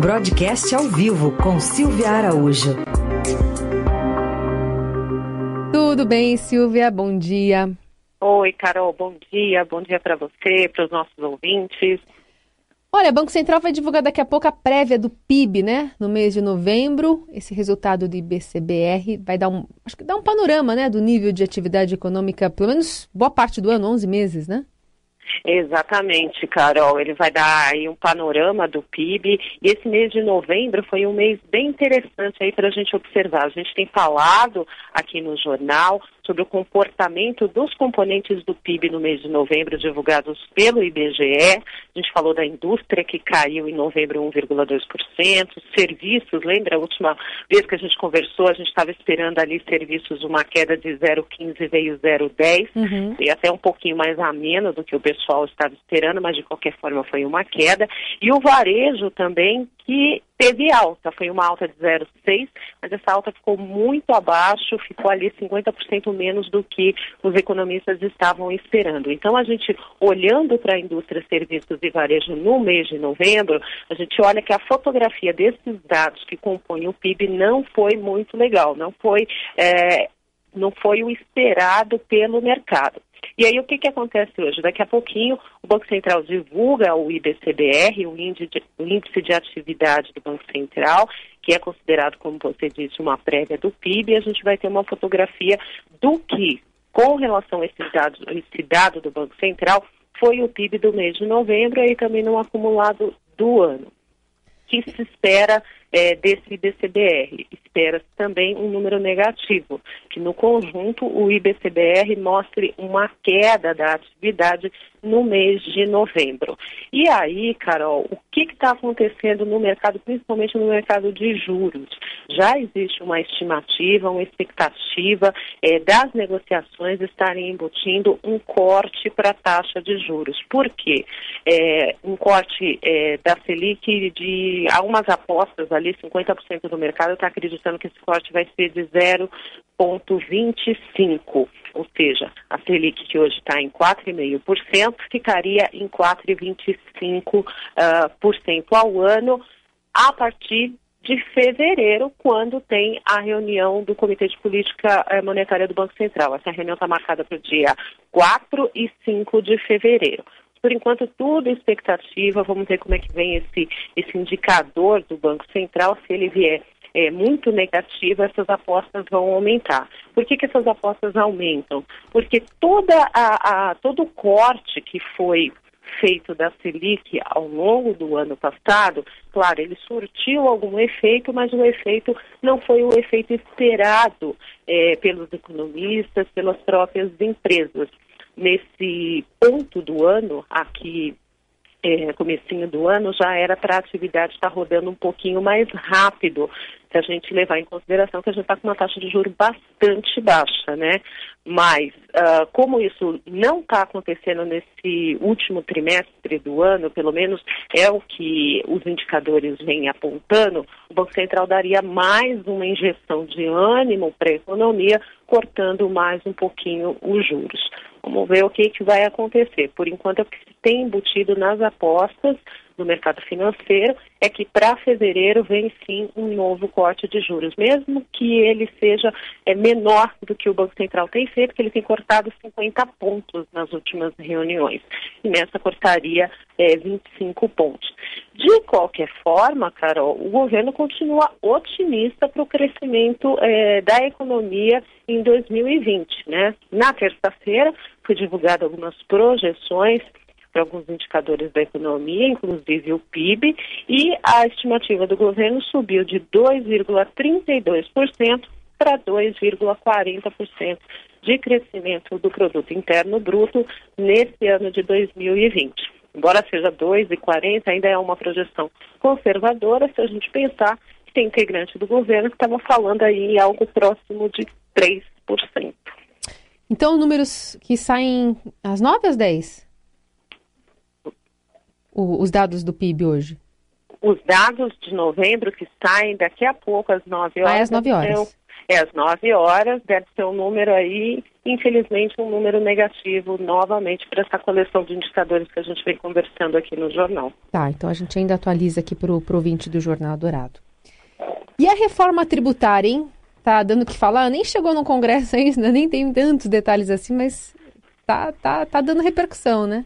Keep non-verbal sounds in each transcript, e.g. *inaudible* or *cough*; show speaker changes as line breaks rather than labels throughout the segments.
Broadcast ao vivo com Silvia Araújo.
Tudo bem, Silvia? Bom dia.
Oi, Carol, bom dia. Bom dia para você, para os nossos ouvintes.
Olha, o Banco Central vai divulgar daqui a pouco a prévia do PIB, né? No mês de novembro. Esse resultado do IBCBR vai dar um, acho que dá um panorama, né, do nível de atividade econômica, pelo menos boa parte do ano, 11 meses, né?
Exatamente, Carol. Ele vai dar aí um panorama do PIB. E esse mês de novembro foi um mês bem interessante aí para a gente observar. A gente tem falado aqui no jornal sobre o comportamento dos componentes do PIB no mês de novembro, divulgados pelo IBGE. A gente falou da indústria, que caiu em novembro 1,2%. Serviços, lembra a última vez que a gente conversou, a gente estava esperando ali serviços uma queda de 0,15 veio 0,10, uhum. e até um pouquinho mais ameno do que o pessoal estava esperando, mas de qualquer forma foi uma queda. E o varejo também, que teve alta, foi uma alta de 0,6, mas essa alta ficou muito abaixo, ficou ali 50% menos do que os economistas estavam esperando. Então, a gente, olhando para a indústria, serviços e varejo no mês de novembro, a gente olha que a fotografia desses dados que compõem o PIB não foi muito legal, não foi, é, não foi o esperado pelo mercado. E aí o que, que acontece hoje? Daqui a pouquinho o Banco Central divulga o IBCBR, o índice de, atividade do Banco Central, que é considerado, como você disse, uma prévia do PIB, e a gente vai ter uma fotografia do que, com relação a esse dado, esse dado do Banco Central, foi o PIB do mês de novembro e também no acumulado do ano. Que se espera é, desse IBCBR. Espera-se também um número negativo, que no conjunto o IBCBR mostre uma queda da atividade no mês de novembro. E aí, Carol, o que está acontecendo no mercado, principalmente no mercado de juros? Já existe uma estimativa, uma expectativa é, das negociações estarem embutindo um corte para a taxa de juros. Por quê? É, um corte é, da Selic de algumas apostas ali 50% do mercado está acreditando que esse corte vai ser de 0,25, ou seja, a Selic que hoje está em 4,5% ficaria em 4,25% uh, cento ao ano a partir de fevereiro, quando tem a reunião do Comitê de Política eh, Monetária do Banco Central. Essa reunião está marcada para o dia 4 e 5 de fevereiro. Por enquanto, tudo expectativa. Vamos ver como é que vem esse, esse indicador do Banco Central. Se ele vier é, muito negativo, essas apostas vão aumentar. Por que, que essas apostas aumentam? Porque toda a, a, todo o corte que foi feito da Selic ao longo do ano passado, claro, ele surtiu algum efeito, mas o efeito não foi o efeito esperado é, pelos economistas, pelas próprias empresas nesse ponto do ano, aqui é, comecinho do ano, já era para a atividade estar rodando um pouquinho mais rápido, se a gente levar em consideração que a gente está com uma taxa de juros bastante baixa, né? Mas, uh, como isso não está acontecendo nesse último trimestre do ano, pelo menos é o que os indicadores vêm apontando, o Banco Central daria mais uma injeção de ânimo para a economia, cortando mais um pouquinho os juros. Vamos ver o que, que vai acontecer. Por enquanto, é o que tem embutido nas apostas no mercado financeiro é que para fevereiro vem sim um novo corte de juros, mesmo que ele seja é, menor do que o Banco Central tem feito, que ele tem cortado 50 pontos nas últimas reuniões. E nessa cortaria é, 25 pontos. De qualquer forma, Carol, o governo continua otimista para o crescimento é, da economia em 2020. Né? Na terça-feira foi divulgado algumas projeções para alguns indicadores da economia, inclusive o PIB, e a estimativa do governo subiu de 2,32% para 2,40% de crescimento do produto interno bruto nesse ano de 2020. Embora seja 2,40, ainda é uma projeção conservadora se a gente pensar que tem integrante do governo que estava falando aí algo próximo de 3%.
Então, números que saem às 9 às 10? O, os dados do PIB hoje?
os dados de novembro que saem daqui a pouco às 9 horas.
Ah, às 9 horas.
é às 9 horas, deve ser um número aí, infelizmente, um número negativo novamente para essa coleção de indicadores que a gente vem conversando aqui no jornal.
Tá, então a gente ainda atualiza aqui para o ouvinte do Jornal Dourado. E a reforma tributária, hein? Tá dando o que falar? Nem chegou no Congresso *laughs* ainda, nem tem tantos detalhes assim, mas tá, tá, tá dando repercussão, né?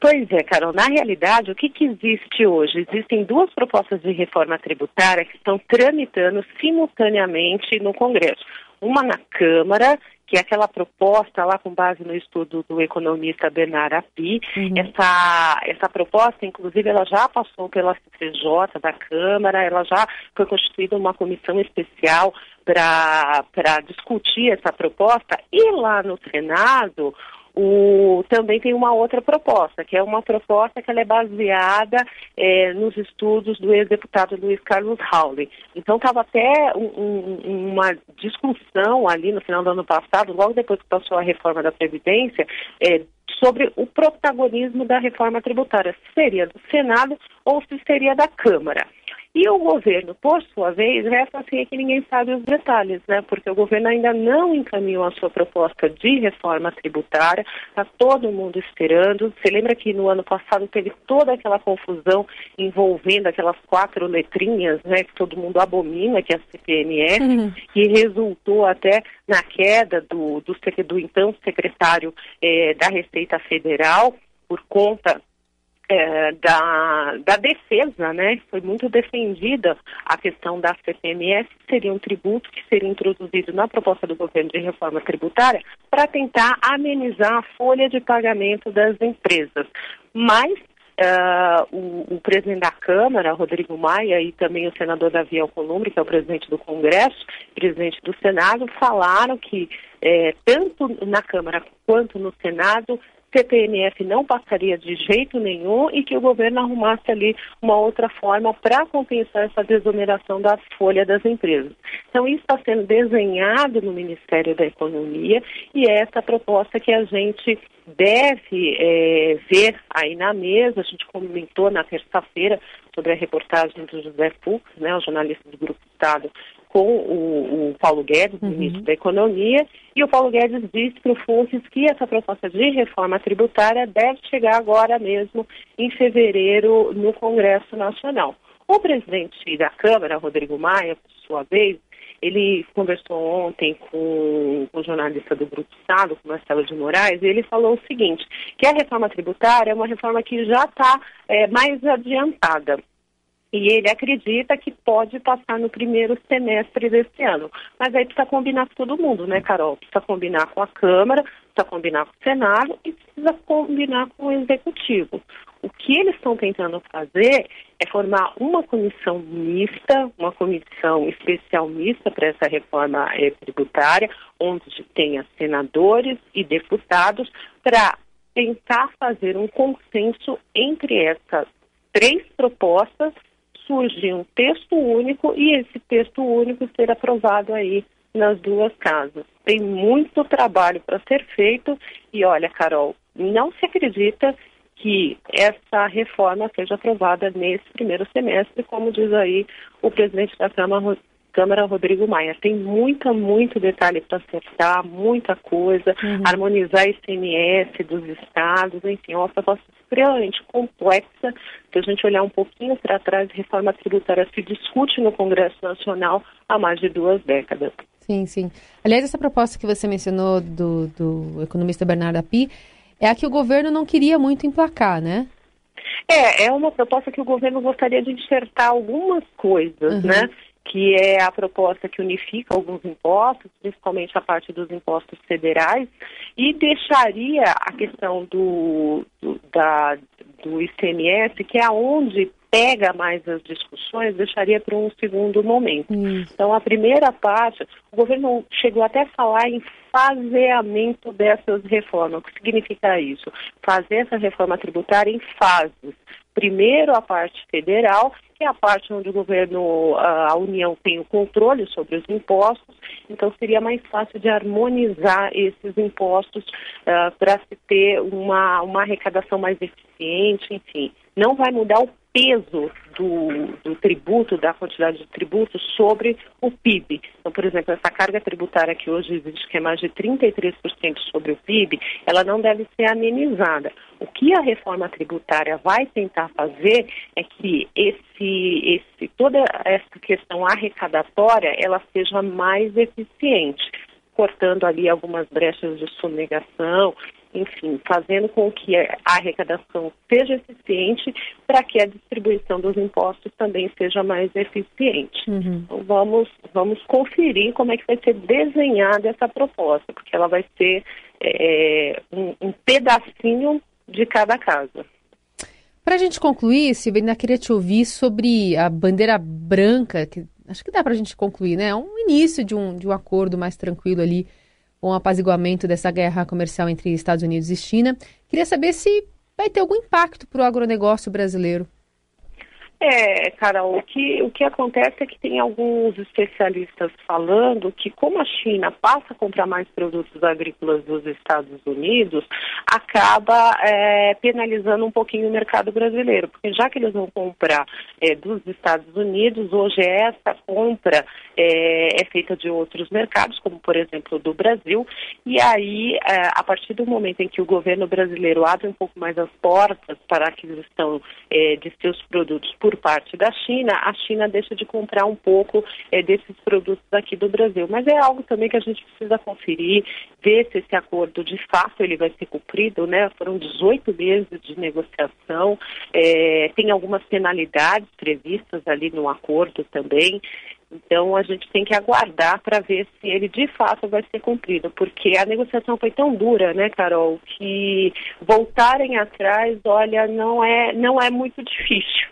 Pois é, Carol. Na realidade, o que, que existe hoje? Existem duas propostas de reforma tributária que estão tramitando simultaneamente no Congresso. Uma na Câmara, que é aquela proposta lá com base no estudo do economista Bernard Api. Uhum. Essa, essa proposta, inclusive, ela já passou pela CCJ da Câmara, ela já foi constituída uma comissão especial para discutir essa proposta. E lá no Senado, o, também tem uma outra proposta, que é uma proposta que é baseada é, nos estudos do ex-deputado Luiz Carlos Rauli. Então estava até um, um, uma discussão ali no final do ano passado, logo depois que passou a reforma da Previdência, é, sobre o protagonismo da reforma tributária, se seria do Senado ou se seria da Câmara. E o governo, por sua vez, resta assim é que ninguém sabe os detalhes, né? Porque o governo ainda não encaminhou a sua proposta de reforma tributária, está todo mundo esperando. Você lembra que no ano passado teve toda aquela confusão envolvendo aquelas quatro letrinhas, né? Que todo mundo abomina, que é a CPMF, uhum. que resultou até na queda do, do, do então secretário eh, da Receita Federal por conta é, da, da defesa, né? Foi muito defendida a questão da CPMS, seria um tributo que seria introduzido na proposta do governo de reforma tributária para tentar amenizar a folha de pagamento das empresas. Mas Uh, o, o, presidente da Câmara, Rodrigo Maia, e também o senador Davi Alcolumbre, que é o presidente do Congresso, presidente do Senado, falaram que eh, tanto na Câmara quanto no Senado CPMF não passaria de jeito nenhum e que o governo arrumasse ali uma outra forma para compensar essa desoneração da folha das empresas. Então, isso está sendo desenhado no Ministério da Economia e é essa proposta que a gente deve é, ver aí na mesa. A gente comentou na terça-feira sobre a reportagem do José Fux, né, o jornalista do Grupo Estado, com o, o Paulo Guedes, uhum. ministro da Economia, e o Paulo Guedes disse para o FUNCES que essa proposta de reforma tributária deve chegar agora mesmo, em fevereiro, no Congresso Nacional. O presidente da Câmara, Rodrigo Maia, por sua vez, ele conversou ontem com, com o jornalista do Grupo Estado, com Marcelo de Moraes, e ele falou o seguinte, que a reforma tributária é uma reforma que já está é, mais adiantada. E ele acredita que pode passar no primeiro semestre desse ano. Mas aí precisa combinar com todo mundo, né, Carol? Precisa combinar com a Câmara, precisa combinar com o Senado e precisa combinar com o Executivo. O que eles estão tentando fazer é formar uma comissão mista, uma comissão especial mista para essa reforma eh, tributária, onde tenha senadores e deputados, para tentar fazer um consenso entre essas três propostas surgir um texto único e esse texto único ser aprovado aí nas duas casas. Tem muito trabalho para ser feito e olha, Carol, não se acredita que essa reforma seja aprovada nesse primeiro semestre, como diz aí o presidente da Câmara, Câmara Rodrigo Maia. Tem muita, muito detalhe para acertar, muita coisa, uhum. harmonizar ICMS dos estados, enfim, é uma proposta extremamente complexa. Se a gente olhar um pouquinho para trás, reforma tributária se discute no Congresso Nacional há mais de duas décadas.
Sim, sim. Aliás, essa proposta que você mencionou do, do economista Bernardo Api é a que o governo não queria muito emplacar, né?
É, é uma proposta que o governo gostaria de enxertar algumas coisas, uhum. né? Que é a proposta que unifica alguns impostos, principalmente a parte dos impostos federais, e deixaria a questão do, do, da, do ICMS, que é onde pega mais as discussões, deixaria para um segundo momento. Hum. Então, a primeira parte, o governo chegou até a falar em faseamento dessas reformas. O que significa isso? Fazer essa reforma tributária em fases. Primeiro a parte federal é a parte onde o governo, a União tem o controle sobre os impostos, então seria mais fácil de harmonizar esses impostos uh, para se ter uma, uma arrecadação mais eficiente, enfim. Não vai mudar o peso do, do, tributo, da quantidade de tributo sobre o PIB. Então, por exemplo, essa carga tributária que hoje existe, que é mais de 33% sobre o PIB, ela não deve ser amenizada. O que a reforma tributária vai tentar fazer é que esse, esse, toda essa questão arrecadatória ela seja mais eficiente cortando ali algumas brechas de sonegação enfim, fazendo com que a arrecadação seja eficiente para que a distribuição dos impostos também seja mais eficiente. Uhum. Então, vamos, vamos conferir como é que vai ser desenhada essa proposta, porque ela vai ser é, um, um pedacinho de cada casa.
Para a gente concluir, Silvia, ainda queria te ouvir sobre a bandeira branca, que acho que dá para a gente concluir, né? É um início de um, de um acordo mais tranquilo ali com o apaziguamento dessa guerra comercial entre Estados Unidos e China. Queria saber se vai ter algum impacto para o agronegócio brasileiro.
É, Carol, o que, o que acontece é que tem alguns especialistas falando que como a China passa a comprar mais produtos agrícolas dos Estados Unidos, acaba é, penalizando um pouquinho o mercado brasileiro, porque já que eles vão comprar é, dos Estados Unidos, hoje essa compra é, é, feita de outros mercados, como por exemplo do Brasil, e aí é, a partir do momento em que o governo brasileiro abre um pouco mais as portas para a aquisição é, de seus produtos por por parte da China, a China deixa de comprar um pouco é, desses produtos aqui do Brasil. Mas é algo também que a gente precisa conferir, ver se esse acordo de fato ele vai ser cumprido, né? Foram 18 meses de negociação, é, tem algumas penalidades previstas ali no acordo também. Então a gente tem que aguardar para ver se ele de fato vai ser cumprido, porque a negociação foi tão dura, né, Carol, que voltarem atrás, olha, não é não é muito *laughs* difícil.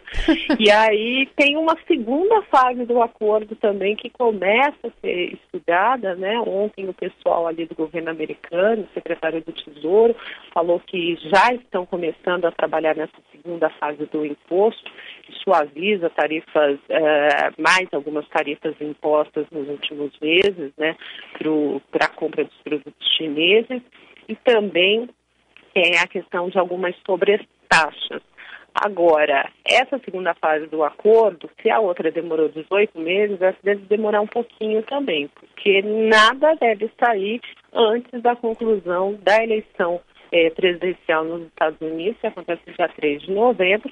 e aí tem uma segunda fase do acordo também que começa a ser estudada, né? Ontem o pessoal ali do governo americano, o secretário do Tesouro, falou que já estão começando a trabalhar nessa segunda fase do imposto, suaviza tarifas, eh, mais algumas tarifas impostas nos últimos meses, né, para a compra dos produtos chineses e também é, a questão de algumas sobretaxas. Agora, essa segunda fase do acordo, se a outra demorou 18 meses, essa deve demorar um pouquinho também, porque nada deve sair antes da conclusão da eleição é, presidencial nos Estados Unidos, que acontece dia 3 de novembro,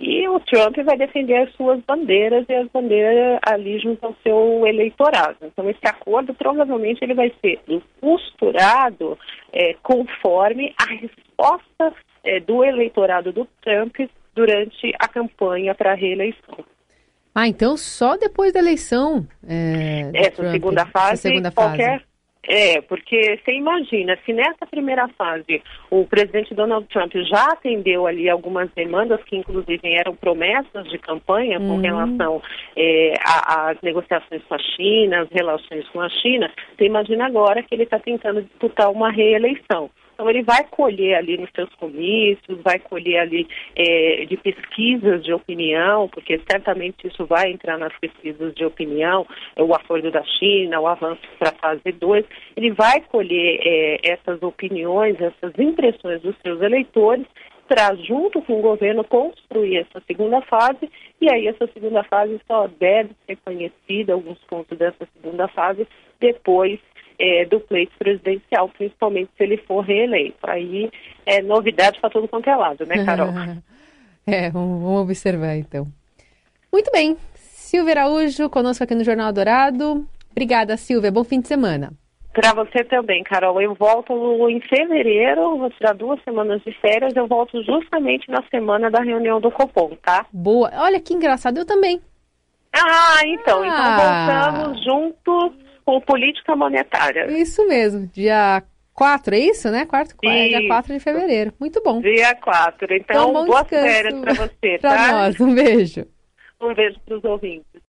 e o Trump vai defender as suas bandeiras e as bandeiras ali junto ao seu eleitorado. Então, esse acordo provavelmente ele vai ser costurado é, conforme a resposta é, do eleitorado do Trump durante a campanha para a reeleição.
Ah, então só depois da eleição.
É, essa, Trump, segunda fase, essa segunda fase, qualquer é, porque você imagina, se nessa primeira fase o presidente Donald Trump já atendeu ali algumas demandas que inclusive eram promessas de campanha com uhum. relação é, às negociações com a China, as relações com a China, você imagina agora que ele está tentando disputar uma reeleição. Então, ele vai colher ali nos seus comícios, vai colher ali é, de pesquisas de opinião, porque certamente isso vai entrar nas pesquisas de opinião, o acordo da China, o avanço para a fase 2. Ele vai colher é, essas opiniões, essas impressões dos seus eleitores para, junto com o governo, construir essa segunda fase, e aí essa segunda fase só deve ser conhecida, alguns pontos dessa segunda fase, depois é, do pleito presidencial, principalmente se ele for reeleito. Aí é novidade para todo quanto é lado, né, Carol? *laughs*
é, vamos observar então. Muito bem. Silvia Araújo, conosco aqui no Jornal Dourado. Obrigada, Silvia. Bom fim de semana.
Para você também, Carol. Eu volto em fevereiro, vou tirar duas semanas de férias. Eu volto justamente na semana da reunião do Copom, tá?
Boa. Olha que engraçado, eu também.
Ah, então. Então ah. Então voltamos juntos com política monetária.
Isso mesmo, dia 4, é isso, né? Quarto, é dia 4 de fevereiro. Muito bom.
Dia 4. Então, então boas férias para você,
pra
tá?
nós. Um beijo.
Um beijo para os ouvintes.